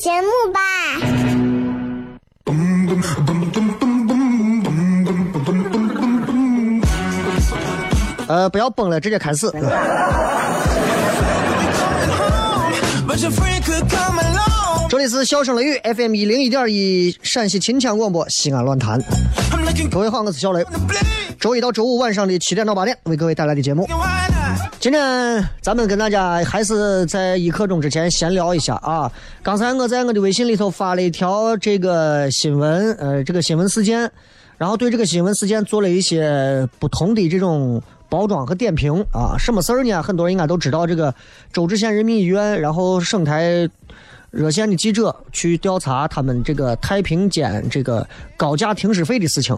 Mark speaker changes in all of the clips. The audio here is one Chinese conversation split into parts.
Speaker 1: 节目吧。
Speaker 2: 呃，不要崩了，直接开始。这里是笑声雷雨 FM 一零一点一陕西秦腔广播西安论坛。各位好，我是小雷。周一到周五晚上的七点到八点为各位带来的节目。今天咱们跟大家还是在一刻钟之前闲聊一下啊。刚才我在我的微信里头发了一条这个新闻，呃，这个新闻事件，然后对这个新闻事件做了一些不同的这种包装和点评啊。什么事儿呢？很多人应该都知道，这个周至县人民医院，然后省台热线的记者去调查他们这个太平间这个高价停尸费的事情，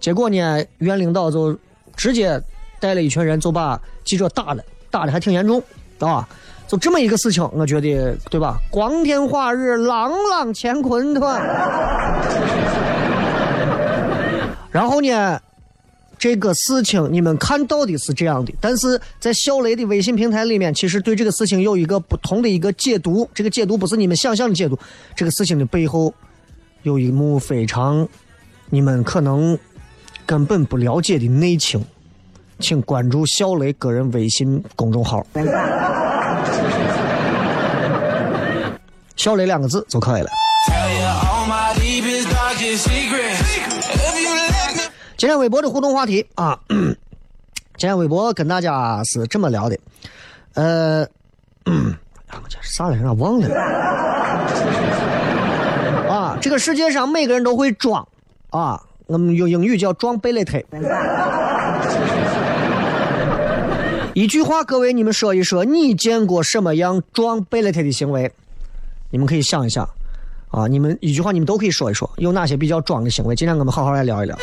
Speaker 2: 结果呢，院领导就直接。带了一群人就把记者打了，打的还挺严重，啊，就这么一个事情，我觉得对吧？光天化日，朗朗乾坤，对吧？然后呢，这个事情你们看到的是这样的，但是在小雷的微信平台里面，其实对这个事情有一个不同的一个解读，这个解读不是你们想象的解读，这个事情的背后有一幕非常你们可能根本不了解的内情。请关注小雷个人微信公众号，“小雷”两个字就可以了。今天微博的互动话题啊，今天微博跟大家是这么聊的，呃，这啥来着？忘了。啊，这个世界上每个人都会装啊，我们用英语叫装贝雷特。一句话，各位，你们说一说，你见过什么样装贝勒特的行为？你们可以想一想，啊，你们一句话，你们都可以说一说，有哪些比较装的行为？今天我们好好来聊一聊。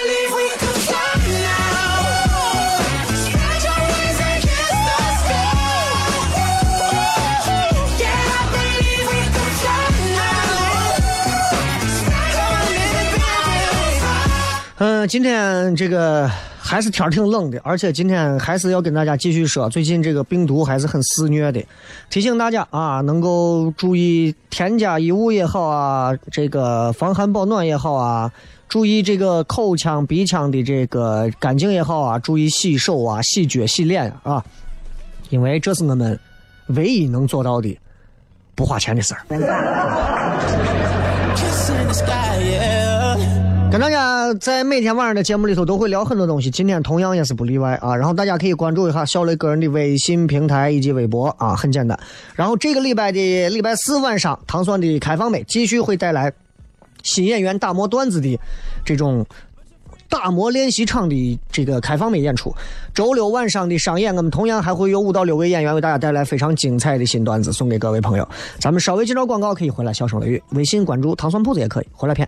Speaker 2: 嗯，今天这个。还是天挺冷的，而且今天还是要跟大家继续说，最近这个病毒还是很肆虐的，提醒大家啊，能够注意添加衣物也好啊，这个防寒保暖也好啊，注意这个口腔、鼻腔的这个干净也好啊，注意洗手啊、洗脚、洗脸啊，因为这是我们唯一能做到的不花钱的事儿。跟大家在每天晚上的节目里头都会聊很多东西，今天同样也是不例外啊。然后大家可以关注一下小雷个人的微信平台以及微博啊，很简单。然后这个礼拜的礼拜四晚上，唐酸的开放美继续会带来新演员打磨段子的这种打磨练习场的这个开放美演出。周六晚上的商演，我们同样还会有五到六位演员为大家带来非常精彩的新段子送给各位朋友。咱们稍微接着广告可以回来，小声雷雨，微信关注糖酸铺子也可以回来片。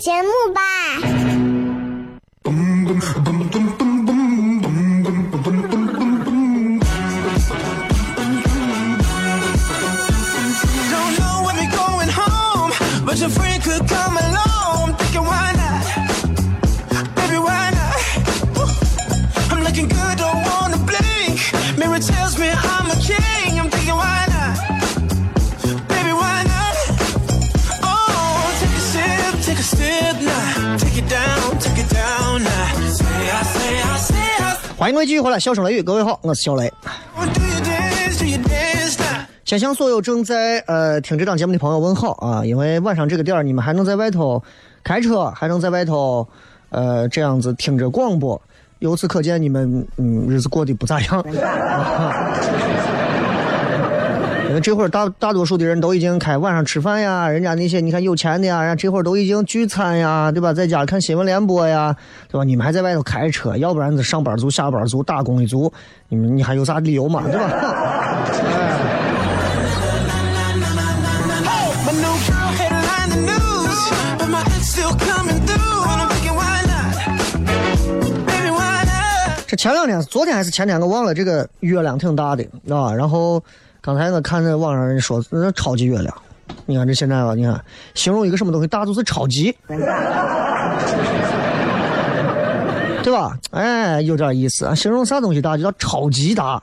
Speaker 1: 节目吧。
Speaker 2: 欢迎各位继续回来，笑声雷雨，各位好，我是小雷。先向所有正在呃听这档节目的朋友问好啊，因为晚上这个点儿你们还能在外头开车，还能在外头呃这样子听着广播，由此可见你们嗯日子过得不咋样。因为这会儿大大多数的人都已经开晚上吃饭呀，人家那些你看有钱的呀，人家这会儿都已经聚餐呀，对吧？在家看新闻联播呀，对吧？你们还在外头开车，要不然这上班族、下班族、打工一族，你们你还有啥理由嘛，对吧？这前两天，昨天还是前天，我忘了。这个月亮挺大的啊，然后。刚才我看着网上人说那超级月亮，你看这现在吧，你看形容一个什么东西大就是超级，对吧？哎，有点意思。形容啥东西大就叫超级大，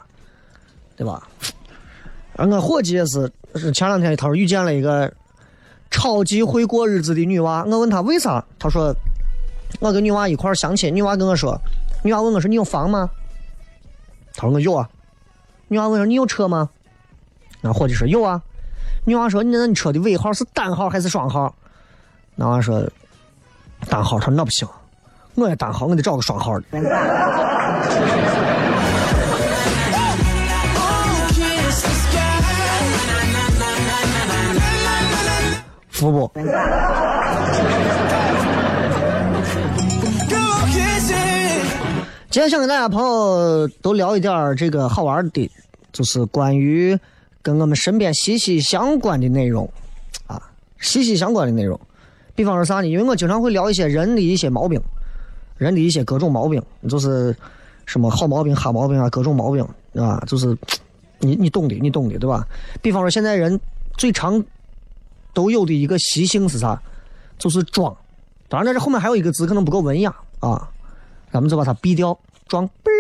Speaker 2: 对吧？俺伙计也是，是前两天他说遇见了一个超级会过日子的女娃，我问他为啥，他说我跟女娃一块相亲，女娃跟我说，女娃问我说你有房吗？他说我有啊。女娃问说你有车吗？那伙计说有啊，女娃说你那你车的尾号是单号还是双号？男娃说单号，他说那不行，我也单号，我得找个双号的。服不？今天想跟大家朋友都聊一点这个好玩的，就是关于。跟我们身边息息相关的内容，啊，息息相关的内容，比方说啥呢？因为我经常会聊一些人的一些毛病，人的一些各种毛病，就是什么好毛病、哈毛病啊，各种毛病啊，就是你你懂的，你懂的，对吧？比方说现在人最常都有的一个习性是啥？就是装。当然，在这后面还有一个字可能不够文雅啊，咱们就把它毙掉，装逼。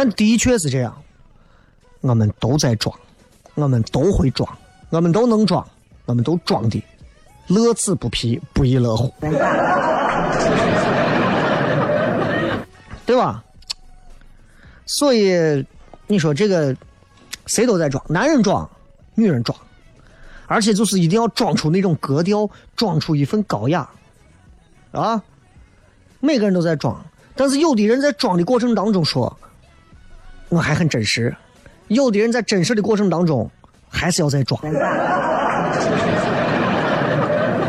Speaker 2: 但的确是这样，我们都在装，我们都会装，我们都能装，我们都装的乐此不疲，不亦乐乎，对吧？所以你说这个谁都在装，男人装，女人装，而且就是一定要装出那种格调，装出一份高雅啊！每个人都在装，但是有的人在装的过程当中说。我还很真实，有的人在真实的过程当中，还是要在装。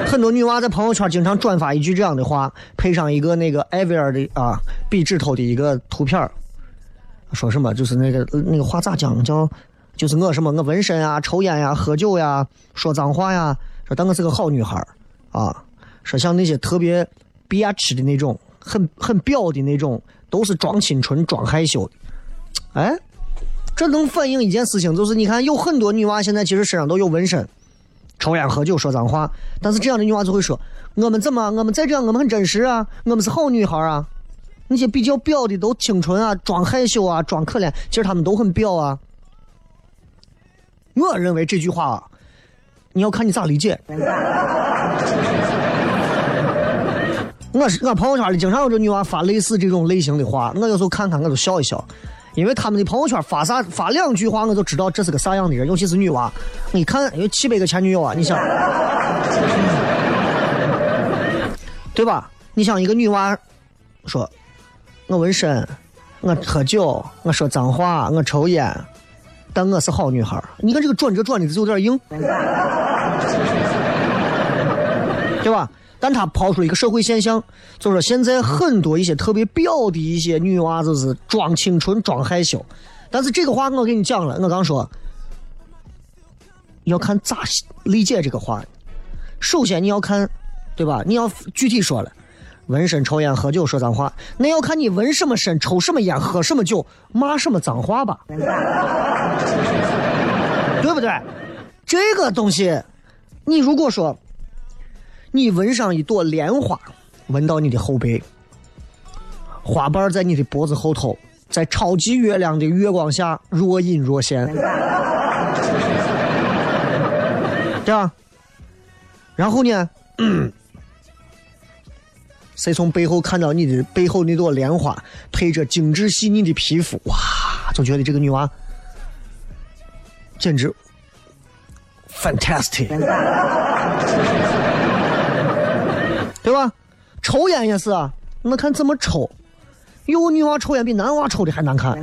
Speaker 2: 很多女娃在朋友圈经常转发一句这样的话，配上一个那个艾薇儿的啊壁纸头的一个图片说什么？就是那个那个话咋讲叫，就是我什么我纹身啊、抽烟呀、喝酒呀、说脏话呀，说但我是个好女孩啊，说像那些特别憋屈的那种很很表的那种，都是装清纯、装害羞的。哎，这能反映一件事情，就是你看，有很多女娃现在其实身上都有纹身，抽烟喝酒说脏话，但是这样的女娃就会说：“我们怎么？我们再这样，我们很真实啊，我们是好女孩啊。”那些比较表的都清纯啊，装害羞啊，装可怜，其实他们都很表啊。我认为这句话，啊你要看你咋理解。我是我朋友圈里经常有这女娃发类似这种类型的话，我有时候看看我都笑一笑，因为他们的朋友圈发啥发两句话，我就知道这是个啥样的人，尤其是女娃。你看有七百个前女友啊，你想，对吧？你想一个女娃说。我纹身，我喝酒，我说脏话，我抽烟，但我是好女孩。你看这个转折转的有点硬，对吧？但他抛出一个社会现象，就说现在很多一些特别表的一些女娃子是装清纯、装害羞。但是这个话我给你讲了，我刚说要看咋理解这个话。首先你要看，对吧？你要具体说了。纹身、抽烟、喝酒、说脏话，那要看你纹什么身、抽什么烟、喝什么酒、骂什么脏话吧，对不对？这个东西，你如果说你闻上一朵莲花，闻到你的后背，花瓣在你的脖子后头，在超级月亮的月光下若隐若现，对吧？然后呢？谁从背后看到你的背后那朵莲花，配着精致细腻的皮肤，哇，就觉得这个女娃简直 fantastic，抽烟也是啊，那看怎么抽，有女娃抽烟比男娃抽的还难看，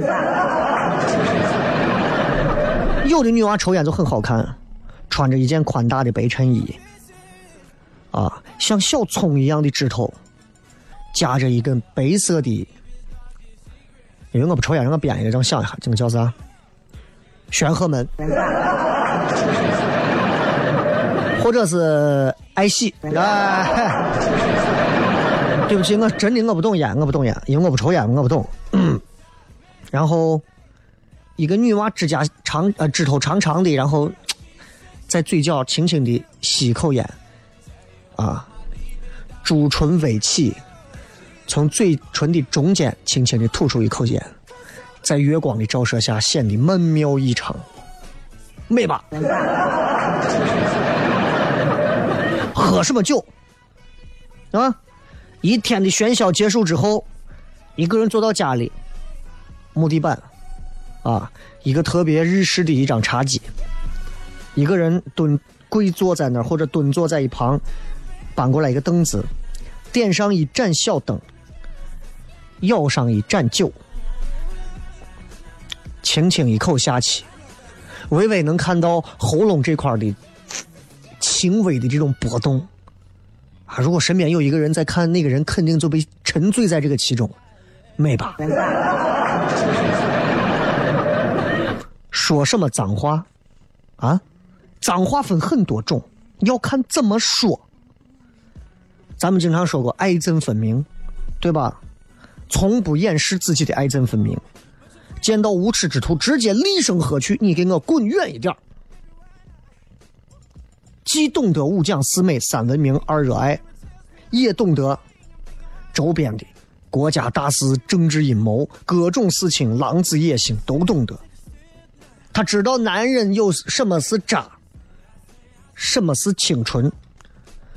Speaker 2: 有的女娃抽烟就很好看，穿着一件宽大的白衬衣，啊，像小葱一样的指头。夹着一根白色的，因为我不抽烟，让我编一个，让我想一下，这个叫啥？玄鹤门，或者是爱喜。哎，对不起，我真的我不懂烟，我不懂烟，因为我不抽烟，我不懂。然后，一个女娃指甲长，呃，指头长长的，然后在嘴角轻轻的吸一口烟，啊，朱唇微起。从嘴唇的中间轻轻的吐出一口烟，在月光的照射下显得曼妙异常，美吧？喝什么酒？啊！一天的喧嚣结束之后，一个人坐到家里，木地板，啊，一个特别日式的一张茶几，一个人蹲跪坐在那儿或者蹲坐在一旁，搬过来一个凳子，点上一盏小灯。舀上一盏酒，轻轻一口下去，微微能看到喉咙这块的轻微的这种波动。啊，如果身边有一个人在看，那个人肯定就被沉醉在这个其中，美吧？说什么脏话？啊，脏话分很多种，要看怎么说。咱们经常说过，爱憎分明，对吧？从不掩饰自己的爱憎分明，见到无耻之徒直接厉声喝去：“你给我滚远一点！”既懂得五讲四美三文明二热爱，也懂得周边的国家大事、政治阴谋、各种事情、狼子野心都懂得。他知道男人有什么是渣，什么是清纯，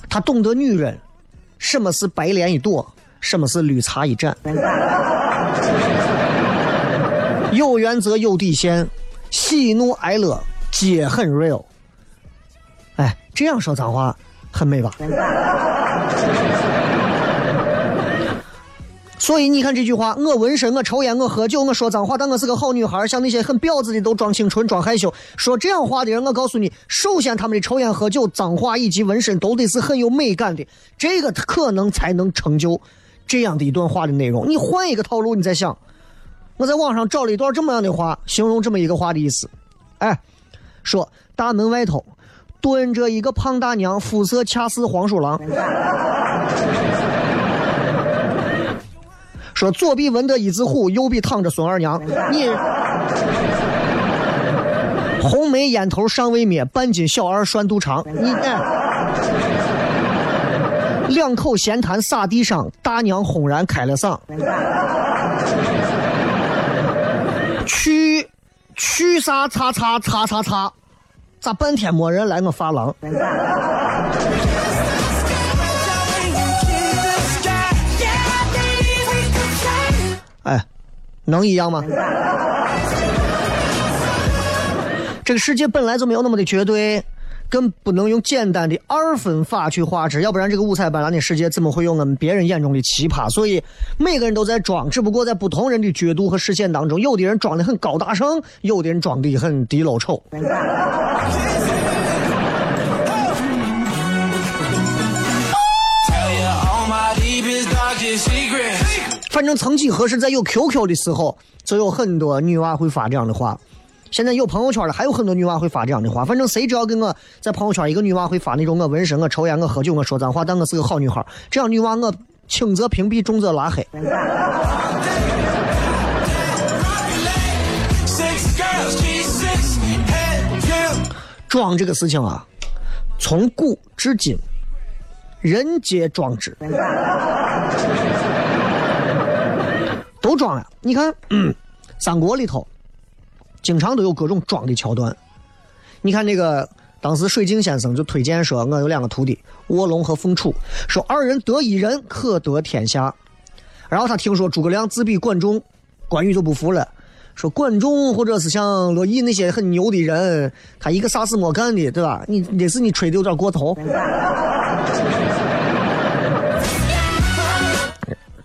Speaker 2: 他懂得女人什么是白莲一朵。什么是绿茶一盏？有原则有底线，喜怒哀乐皆很 real。这样说脏话很美吧？所以你看这句话，我纹身，我抽烟，我喝酒，我说脏话，但我是个好女孩。像那些很婊子的都装清纯、装害羞，说这样话的人，我告诉你，首先他们的抽烟、喝酒、脏话以及纹身都得是很有美感的，这个可能才能成就。这样的一段话的内容，你换一个套路，你再想。我在网上找了一段这么样的话，形容这么一个话的意思。哎，说大门外头蹲着一个胖大娘，肤色恰似黄鼠狼。说左臂纹得一字虎，右臂躺着孙二娘。你红梅烟头尚未灭，半斤小二涮肚肠。你两口闲谈洒地上，大娘轰然开了嗓。去去啥擦擦擦擦擦，咋半天没人来我发廊？哎，能一样吗？这个世界本来就没有那么的绝对，更不能用简单的二分法去画质，要不然这个五彩斑斓的世界怎么会有我们别人眼中的奇葩？所以每个人都在装，只不过在不同人的角度和视线当中，有的人装的很高大上，有的人装的很低喽丑。反正曾几何时，在有 QQ 的时候，就有很多女娃会发这样的话。现在有朋友圈了，还有很多女娃会发这样的话。反正谁只要跟我在朋友圈，一个女娃会发那种我纹身、我抽烟、我喝酒、我说脏话，但我是个好女孩。这样女娃我轻则屏蔽，重则拉黑。装这个事情啊，从古至今，人皆装之。都装呀！你看，三国里头经常都有各种装的桥段。你看那个当时水镜先生就推荐说，我有两个徒弟卧龙和凤雏，说二人得一人可得天下。然后他听说诸葛亮自比管仲，关羽就不服了，说管仲或者是像乐毅那些很牛的人，他一个啥事没干的，对吧？你那是你吹的有点过头。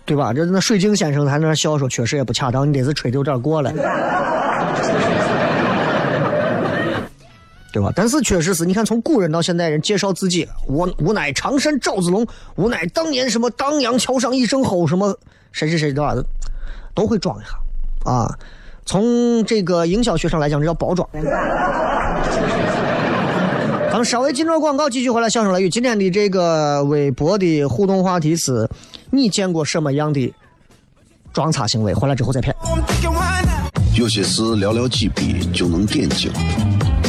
Speaker 2: 对吧？这那水镜先生还在那笑说，确实也不恰当，你得是吹的有点过了，对吧？但是确实是你看，从古人到现代人介绍自己，我吾乃常山赵子龙，吾乃当年什么当阳桥上一声吼，什么谁谁谁的？都会装一下啊。从这个营销学上来讲，这叫包装。咱们稍微进段广告，继续回来。相声雷雨，今天的这个微博的互动话题是。你见过什么样的装叉行为？回来之后再骗。
Speaker 3: 有些事寥寥几笔就能点睛，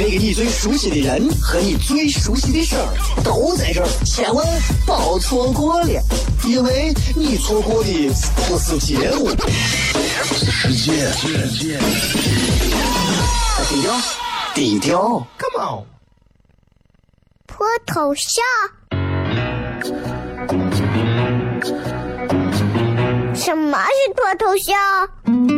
Speaker 4: 那个你最熟悉的人和你最熟悉的事儿都在这儿，千万别错过了，因为你错过的不是节目，
Speaker 3: 是世界。
Speaker 4: 低调，低调
Speaker 1: ，Come on，脱头像？什么是脱头像？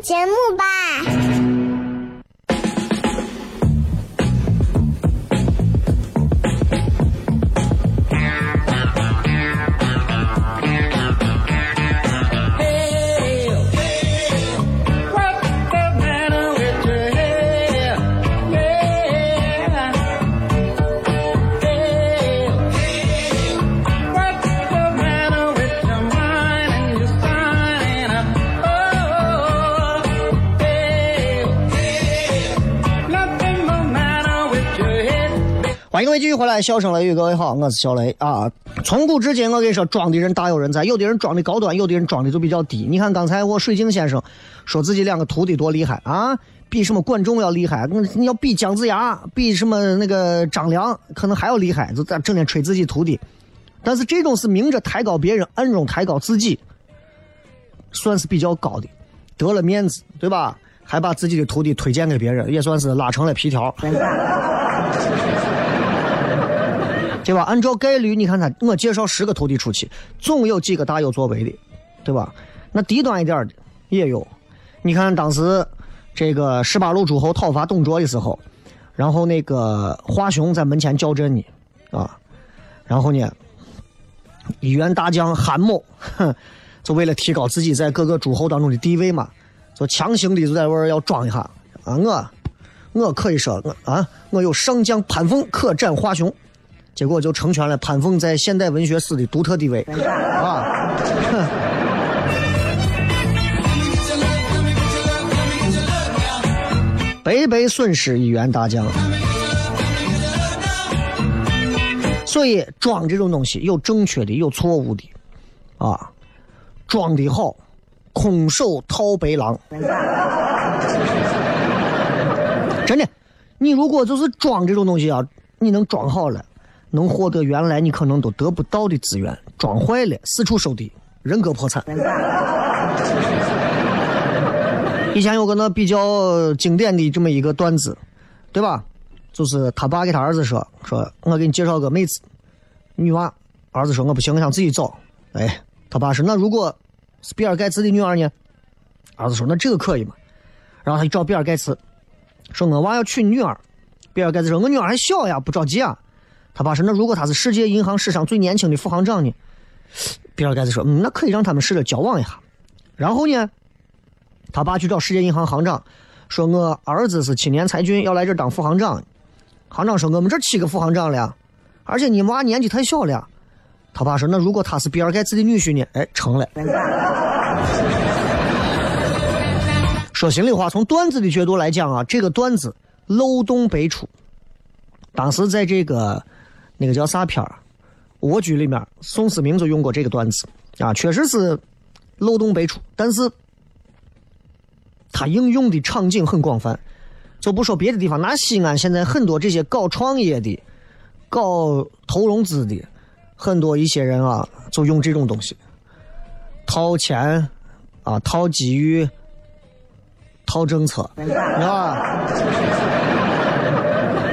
Speaker 1: 节目吧。
Speaker 2: 欢迎各位继续回来，笑声雷雨，各位好，我是小雷啊。从古至今，我跟你说，装的人大有人在，有的人装的高端，有的人装的就比较低。你看刚才我水晶先生说自己两个徒弟多厉害啊，比什么管仲要厉害，你要比姜子牙，比什么那个张良，可能还要厉害，就在整天吹自己徒弟。但是这种是明着抬高别人，暗中抬高自己，算是比较高的，得了面子，对吧？还把自己的徒弟推荐给别人，也算是拉成了皮条。对吧？按照概率，你看他，我介绍十个徒弟出去，总有几个大有作为的，对吧？那低端一点的也有。你看当时这个十八路诸侯讨伐董卓的时候，然后那个华雄在门前叫阵呢，啊，然后呢，一员大将韩某，哼，就为了提高自己在各个诸侯当中的地位嘛，就强行的就在玩要装一下啊，我我可以说我啊，我有上将潘凤可战华雄。结果就成全了潘凤在现代文学史的独特地位啊！白白损失一员大将，所以装这种东西有正确的，有错误的啊！装的好，空手套白狼，真的，你如果就是装这种东西啊，你能装好了。能获得原来你可能都得不到的资源，装坏了四处收地，人格破产。以前有个那比较经典的这么一个段子，对吧？就是他爸给他儿子说：“说我给你介绍个妹子，女娃。”儿子说：“我不行，我想自己找。”哎，他爸说：“那如果是比尔盖茨的女儿呢？”儿子说：“那这个可以嘛？”然后他去找比尔盖茨，说：“我娃要娶女儿。”比尔盖茨说：“我女儿还小呀，不着急啊。”他爸说：“那如果他是世界银行史上最年轻的副行长呢？”比尔盖茨说：“嗯，那可以让他们试着交往一下。”然后呢，他爸去找世界银行行长，说：“我儿子是青年才俊，要来这当副行长。”行长说：“我们这七个副行长了，而且你娃年纪太小了。”他爸说：“那如果他是比尔盖茨的女婿呢？”哎，成了。说心里话，从段子的角度来讲啊，这个段子漏洞百出。当时在这个。那个叫啥片儿？《蜗居》里面，宋思明就用过这个段子啊，确实是漏洞百出，但是他应用的场景很广泛。就不说别的地方，拿西安现在很多这些搞创业的、搞投融资的，很多一些人啊，就用这种东西套钱啊，套机遇，套政策，啊？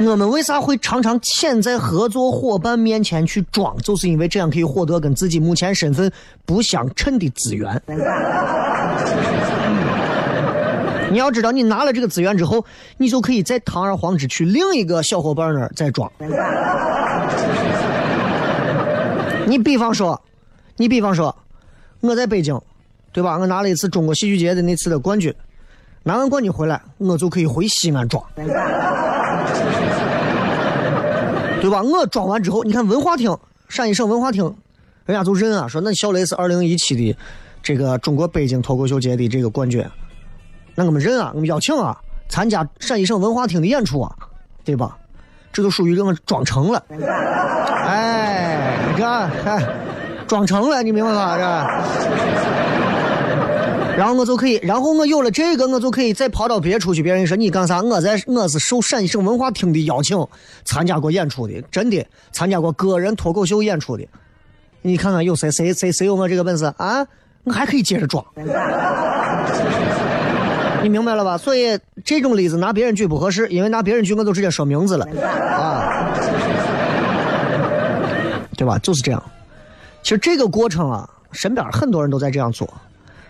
Speaker 2: 我们为啥会常常潜在合作伙伴面前去装？就是因为这样可以获得跟自己目前身份不相称的资源。你要知道，你拿了这个资源之后，你就可以再堂而皇之去另一个小伙伴那儿再装。你比方说，你比方说，我在北京，对吧？我拿了一次中国戏剧节的那次的冠军，拿完冠军回来，我就可以回西安装。对吧？我装完之后，你看文化厅，陕西省文化厅，人家就认啊，说那小雷是二零一七的这个中国北京脱口秀节的这个冠军，那我们认啊，我们邀请啊，参加陕西省文化厅的演出啊，对吧？这都属于我们装成了，哎，这哎，装成了，你明白吧？这。然后我就可以，然后我有了这个，我就可以再跑到别处去。别人说你干啥？我在我是受陕西省文化厅的邀请，参加过演出的，真的参加过个人脱口秀演出的。你看看有谁谁谁谁有我这个本事啊？我还可以接着装。你明白了吧？所以这种例子拿别人举不合适，因为拿别人举我都直接说名字了啊，对吧？就是这样。其实这个过程啊，身边很多人都在这样做。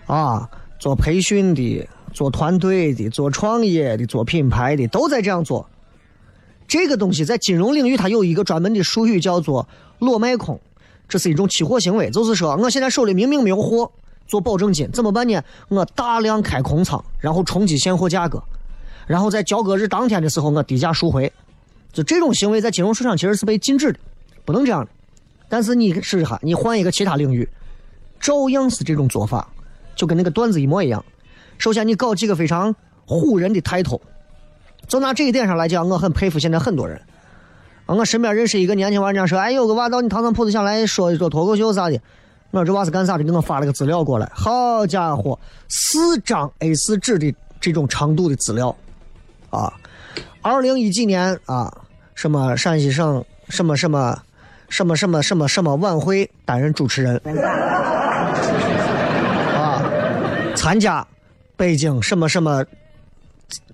Speaker 2: 啊，做培训的、做团队的、做创业的、做品牌的，都在这样做。这个东西在金融领域，它有一个专门的术语，叫做“裸卖空”，这是一种期货行为。就是说，我现在手里明明没有货，做保证金怎么办呢？我大量开空仓，然后冲击现货价格，然后在交割日当天的时候，我低价赎回。就这种行为，在金融市场其实是被禁止的，不能这样的。但是你试试哈，你换一个其他领域，照样是这种做法。就跟那个段子一模一样。首先，你搞几个非常唬人的抬头，就拿这一点上来讲，我很佩服现在很多人。啊，我身边认识一个年轻娃，家说：“哎，有个娃到你糖糖铺子想来说一说脱口秀啥的。”我说：“这娃是干啥的？”给我发了个资料过来。好家伙，四张 A4 纸的这种长度的资料啊！二零一几年啊，什么陕西省什么什么什么什么什么什么晚会担任主持人。参加北京什么什么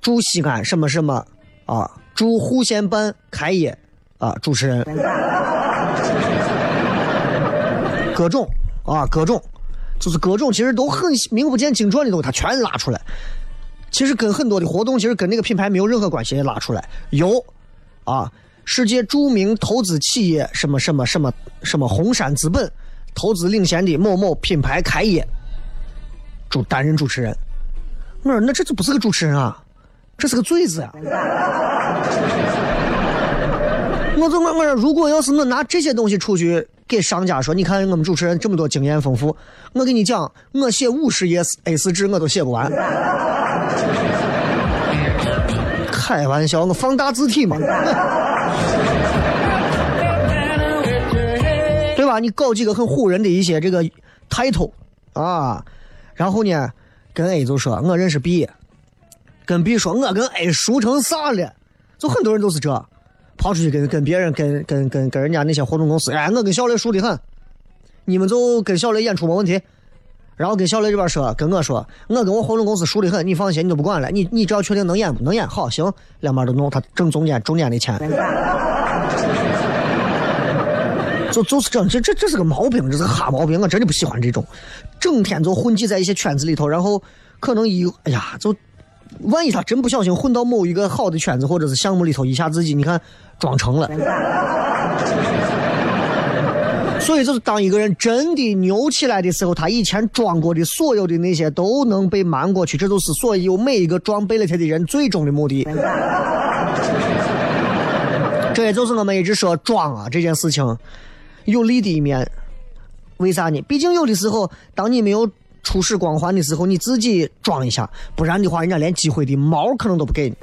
Speaker 2: 驻西安什么什么啊驻户县办开业啊，主持人，各种啊，各种，就是各种，其实都很名不见经传的东西，他全拉出来。其实跟很多的活动，其实跟那个品牌没有任何关系，也拉出来。有啊，世界著名投资企业什么什么什么什么红杉资本投资领先的某某品牌开业，主担任主持人。我说那这就不是个主持人啊，这是个嘴子呀。我就我我说，如果要是我拿这些东西出去给商家说，你看我们主持人这么多经验丰富，我跟你讲，我写五十页 A 四纸我都写不完。开玩笑，我放大字体嘛，对吧？你搞几个很唬人的一些这个 title 啊，然后呢，跟 A 就说我认识 B，跟 B 说我跟 A 熟成啥了，就很多人都是这。跑出去跟跟别人跟跟跟跟人家那些活动公司，哎，我跟小雷熟得很，你们就跟小雷演出没问题。然后跟小雷这边说，跟我说，我跟我活动公司熟得很，你放心，你都不管了，你你只要确定能演不能演，好行，两边都弄，他挣中间中间的钱。就就是这，这这这是个毛病，这是个哈毛病，我真的不喜欢这种，整天就混迹在一些圈子里头，然后可能一哎呀，就万一他真不小心混到某一个好的圈子或者是项目里头，一下自己你看。装成了，所以就是当一个人真的牛起来的时候，他以前装过的所有的那些都能被瞒过去，这就是所有每一个装贝勒特的人最终的目的。这也就是我们一直说装啊这件事情有利的一面。为啥呢？毕竟有的时候，当你没有初始光环的时候，你自己装一下，不然的话，人家连机会的毛可能都不给你。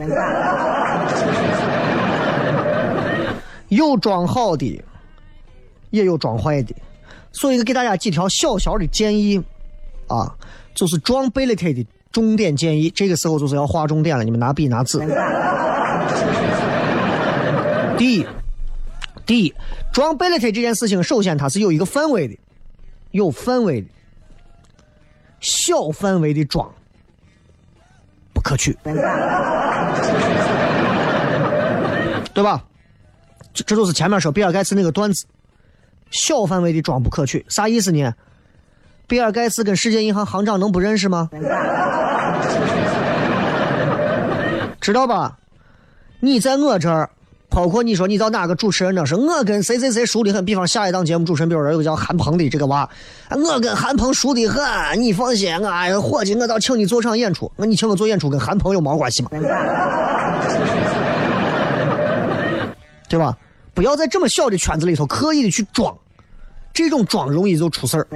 Speaker 2: 有装好的，也有装坏的，所以给大家几条小小的建议啊，就是装贝勒特的重点建议。这个时候就是要划重点了，你们拿笔拿纸。第一，第一，装贝勒特这件事情，首先它是有一个范围的，有范围的，小范围的装不可取，对吧？这就是前面说比尔盖茨那个段子，小范围的装不可取，啥意思呢？比尔盖茨跟世界银行行长能不认识吗？知道吧？你在我这儿，包括你说你到哪个主持人那是，我跟谁谁谁熟的很。比方下一档节目主持人，比如说有个叫韩鹏的这个娃，我跟韩鹏熟的很。你放心，我伙计，我倒请你做场演出。那你请我做演出，跟韩鹏有毛关系吗？对吧？不要在这么小的圈子里头刻意的去装，这种装容易就出事儿。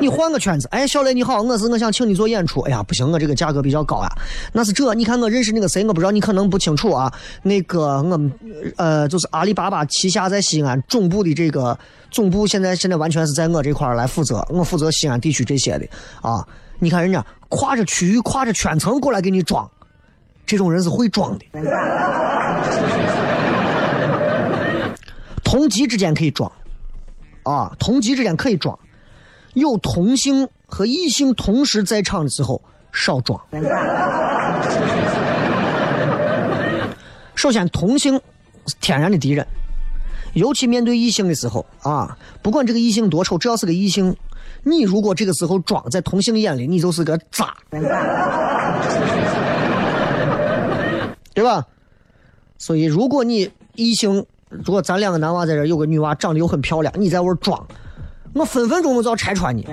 Speaker 2: 你换个圈子，哎，小雷你好，我是我想请你做演出。哎呀，不行，我这个价格比较高呀。那是这，你看我认识那个谁，我不知道你可能不清楚啊。那个我们呃，就是阿里巴巴旗下在西安总部的这个总部，现在现在完全是在我这块来负责，我负责西安地区这些的啊。你看人家跨着区域、跨着圈层过来给你装。这种人是会装的，同级之间可以装，啊，同级之间可以装，有同性和异性同时在场的时候少装。首先，同性是天然的敌人，尤其面对异性的时候啊，不管这个异性多丑，只要是个异性，你如果这个时候装，在同性眼里你就是个渣。对吧？所以，如果你异性，如果咱两个男娃在这有个女娃长得又很漂亮，你在玩装，我分分钟我就要拆穿你。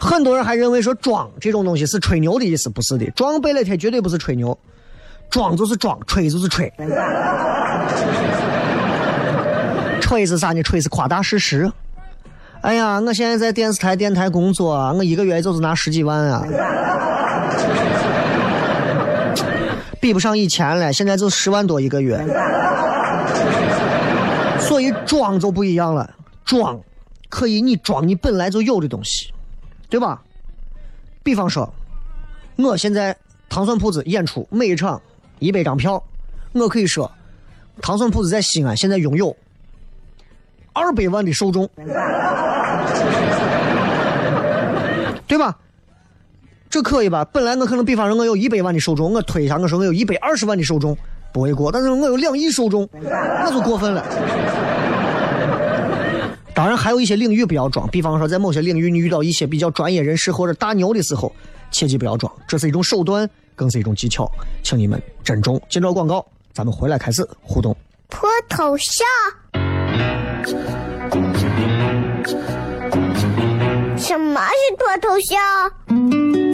Speaker 2: 很多人还认为说装这种东西是吹牛的意思，不是的，装贝勒特绝对不是吹牛，装就是装，吹就是吹。吹是啥呢？吹是夸大事实。哎呀，我现在在电视台、电台工作，我一个月就是拿十几万啊。比不上以前了，现在就十万多一个月，所以装就不一样了。装可以你装你本来就有的东西，对吧？比方说，我现在糖蒜铺子演出每一场一百张票，我可以说，糖蒜铺子在西安现在拥有二百万的受众，对吧？这可以吧？本来我可能比方说我有一百万的受众，我推一下我说我有一百二十万的受众不为过，但是我有两亿受众，那就过分了。当然还有一些领域不要装，比方说在某些领域你遇到一些比较专业人士或者大牛的时候，切记不要装，这是一种手段，更是一种技巧，请你们珍重。接着广告，咱们回来开始互动。
Speaker 1: 脱头像？什么是脱头像？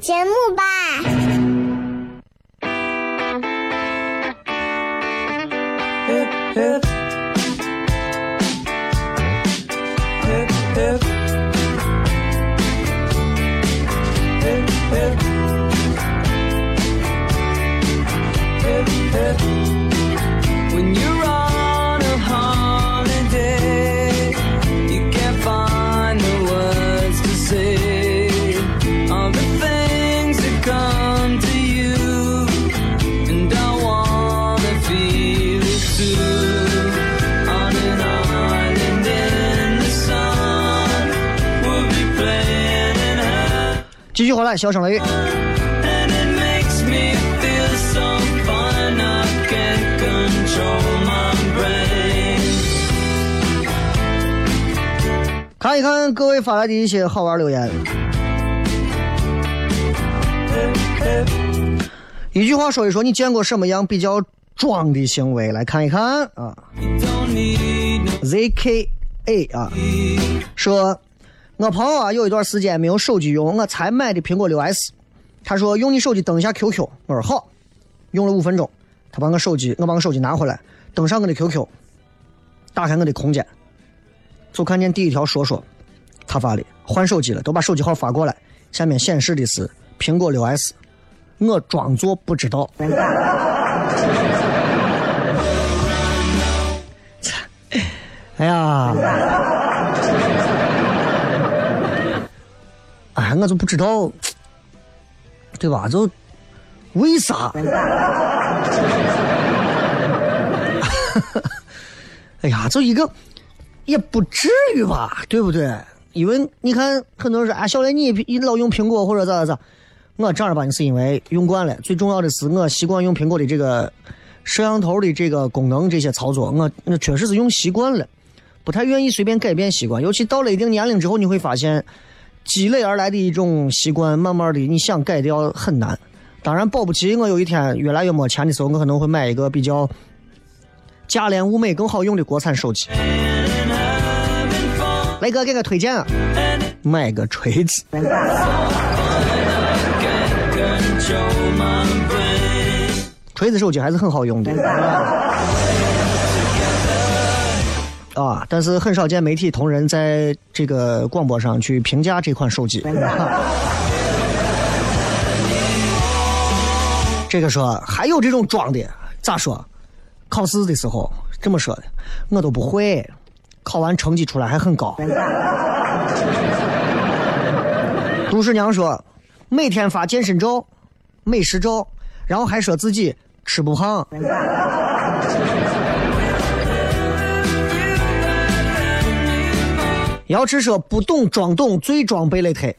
Speaker 1: 节目吧。
Speaker 2: 继续回来，小声雷。看一看各位发来的一些好玩留言。一句话说一说，你见过什么样比较装的行为？来看一看啊。ZKA 啊，说，我朋友啊有一段时间没有手机用，我才买的苹果六 S。他说用你手机登一下 QQ，我说好。用了五分钟，他把我手机，我把我手机拿回来，登上我的 QQ，打开我的空间。就看见第一条说说，他发的换手机了，都把手机号发过来，下面显示的是苹果六 S，我装作不知道。哎呀，我就不知道，对吧？就为啥？哎呀，就一个。也不至于吧，对不对？因为你看，很多人说啊，小雷你你老用苹果或者咋咋咋，我正儿八经是因为用惯了。最重要的是，我习惯用苹果的这个摄像头的这个功能，这些操作，我我确实是用习惯了，不太愿意随便改变习惯。尤其到了一定年龄之后，你会发现积累而来的一种习惯，慢慢的你想改掉很难。当然，保不齐我有一天越来越没钱的时候，我可能会买一个比较价廉物美、更好用的国产手机。雷哥给个推荐啊，买个锤子。锤子手机还是很好用的啊，但是很少见媒体同仁在这个广播上去评价这款手机。这个说还有这种装的，咋说？考试的时候这么说的，我都不会。考完成绩出来还很高。杜十 娘说，每天发健身照、美食照，然后还说自己吃不胖。瑶池说不懂装懂，最装备了忒。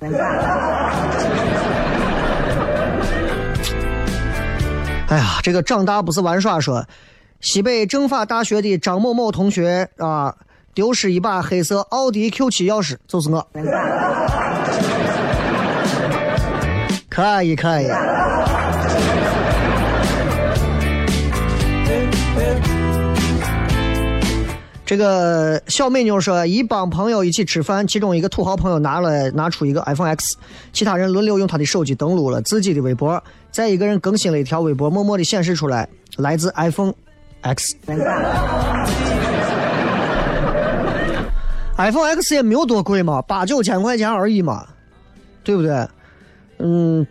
Speaker 2: 哎呀，这个长大不是玩耍。说，西北政法大学的张某某同学啊。丢失一把黑色奥迪 Q7 钥匙，就是我。可以可以。这个小美妞说，一帮朋友一起吃饭，其中一个土豪朋友拿了拿出一个 iPhone X，其他人轮流用他的手机登录了自己的微博，再一个人更新了一条微博，默默的显示出来来自 iPhone X。iPhone X 也没有多贵嘛，八九千块钱而已嘛，对不对？嗯，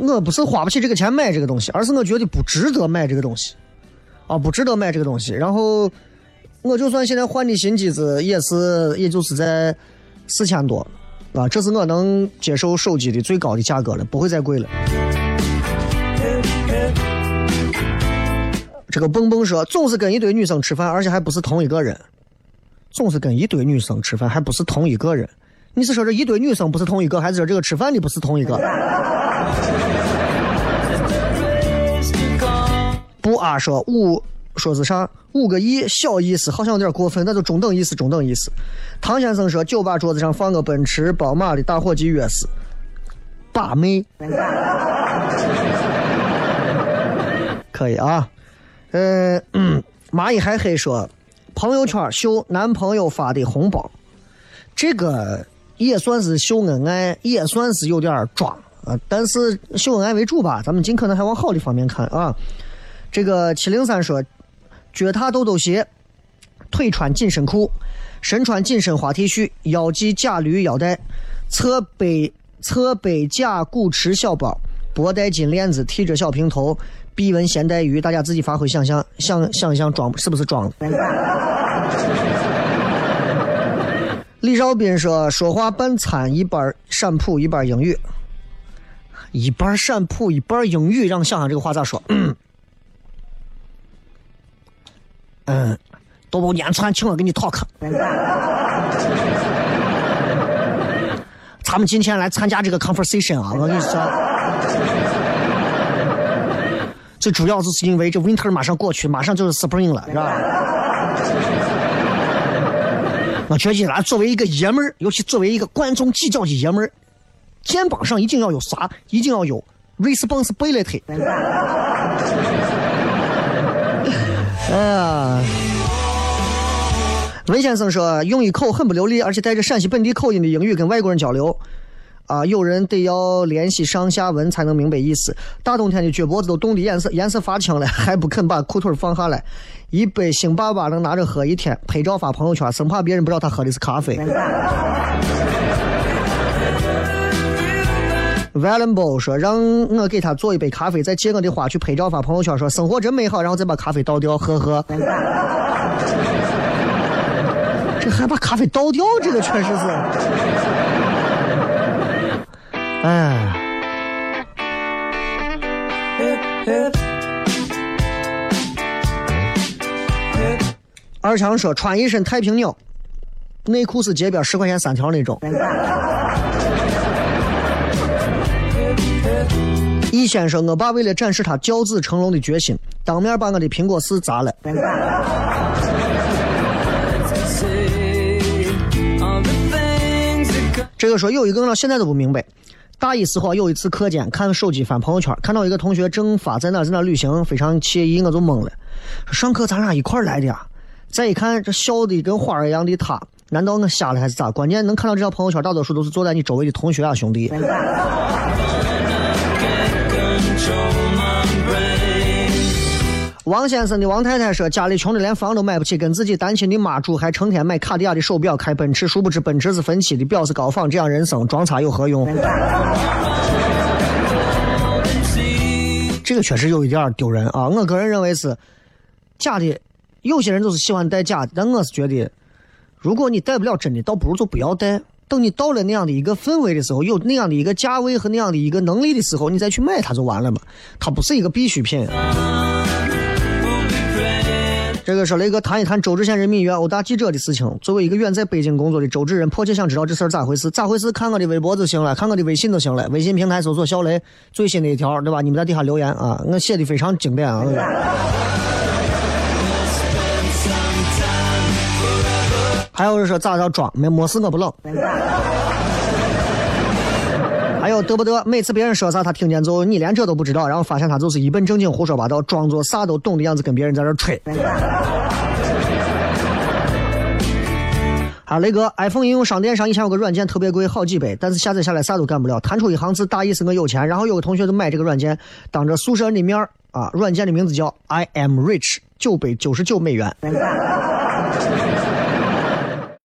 Speaker 2: 我不是花不起这个钱买这个东西，而是我觉得不值得买这个东西，啊，不值得买这个东西。然后，我就算现在换的新机子，也是也就是在四千多，啊，这是我能接受手机的最高的价格了，不会再贵了。这个蹦蹦说，总是跟一堆女生吃饭，而且还不是同一个人。总是跟一堆女生吃饭，还不是同一个人。你是说这一堆女生不是同一个，还是说这个吃饭的不是同一个？不啊，说五说是啥？五个亿小意思，好像有点过分，那就中等意思，中等意思。唐先生说，酒吧桌子上放个奔驰、宝马的打火机钥匙把妹，可以啊。呃，蚂蚁还黑说，朋友圈秀男朋友发的红包，这个也算是秀恩爱，也算是有点装啊。但是秀恩爱为主吧，咱们尽可能还往好的方面看啊。这个七零三说，脚踏豆豆鞋，腿穿紧身裤，身穿紧身花 T 恤，腰系假驴腰带，侧背侧背假古驰小包，脖带金链子，剃着小平头。必纹咸带鱼，大家自己发挥想象，想想一想装是不是装的？李少斌说：“说话半掺一半陕普一半英语，一半陕普一半英语，让想想这个话咋说？”，多宝年串，请我给你 talk。咱们今天来参加这个 conversation 啊，我跟你说。最主要就是因为这 winter 马上过去，马上就是 spring 了，是吧？我觉得来作为一个爷们儿，尤其作为一个观众计较的爷们儿，肩膀上一定要有啥？一定要有 responsibility。哎呀，文先生说用一口很不流利，而且带着陕西本地口音的英语跟外国人交流。啊，有人得要联系上下文才能明白意思。大冬天的脚脖子都冻得颜色颜色发青了，还不肯把裤腿放下来。一杯星爸爸能拿着喝一天，拍照发朋友圈，生怕别人不知道他喝的是咖啡。Valenbo 说让我给他做一杯咖啡，再借我的花去拍照发朋友圈，说生活真美好，然后再把咖啡倒掉，呵呵。这还把咖啡倒掉，这个确实是。哎，二强说穿一身太平鸟，内裤是街边十块钱三条那种。易先生，我爸为了展示他教子成龙的决心，当面把我的苹果四砸了。这个说有一个到现在都不明白。大一时候有一次课间看手机翻朋友圈，看到一个同学正发在哪在哪旅行，非常惬意，我就懵了。上课咱俩一块来的呀？再一看这笑的跟花儿一样的他，难道我瞎了还是咋？关键能看到这条朋友圈，大多数都是坐在你周围的同学啊，兄弟。王先生的王太太说：“家里穷的连房都买不起，跟自己单亲的妈住，还成天买卡地亚的手表，开奔驰。殊不知奔驰是分期的，表是高仿。这样人生装叉有何用？”这个确实有一点丢人啊！我个人认为是假的。有些人就是喜欢戴假的，但我是觉得，如果你戴不了真的，倒不如就不要戴。等你到了那样的一个氛围的时候，有那样的一个价位和那样的一个能力的时候，你再去买它就完了嘛。它不是一个必需品。这个说雷哥谈一谈周至县人民医院殴打记者的事情。作为一个远在北京工作的周至人，迫切想知道这事儿咋回事？咋回事？看我的微博就行了，看我的微信就行了。微信平台搜索“小雷”最新的一条，对吧？你们在底下留言啊，我写的非常经典啊。还有人说咋着装？没没事，我不冷。还有得不得？每次别人说啥，他听见之后，你连这都不知道，然后发现他就是一本正经胡说八道，装作啥都懂的样子，跟别人在这吹。啊，雷哥，iPhone 应用商店上以前有个软件特别贵，好几百，但是下载下来啥都干不了，弹出一行字，大意是我有钱。然后有个同学就买这个软件，当着宿舍人的面啊，软件的名字叫 I am rich，九百九十九美元。